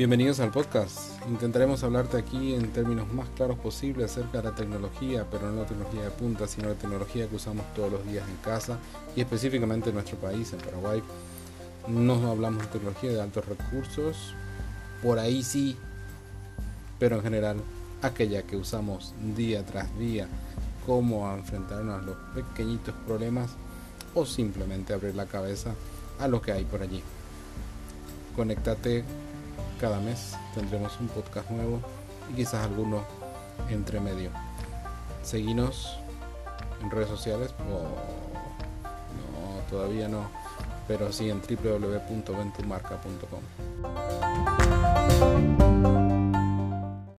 Bienvenidos al podcast. Intentaremos hablarte aquí en términos más claros posibles acerca de la tecnología, pero no la tecnología de punta, sino la tecnología que usamos todos los días en casa y específicamente en nuestro país, en Paraguay. No hablamos de tecnología de altos recursos, por ahí sí, pero en general aquella que usamos día tras día, cómo enfrentarnos a los pequeñitos problemas o simplemente abrir la cabeza a lo que hay por allí. Conéctate cada mes tendremos un podcast nuevo y quizás alguno entre medio. Seguinos en redes sociales o no, todavía no, pero sí en www.ventumarca.com.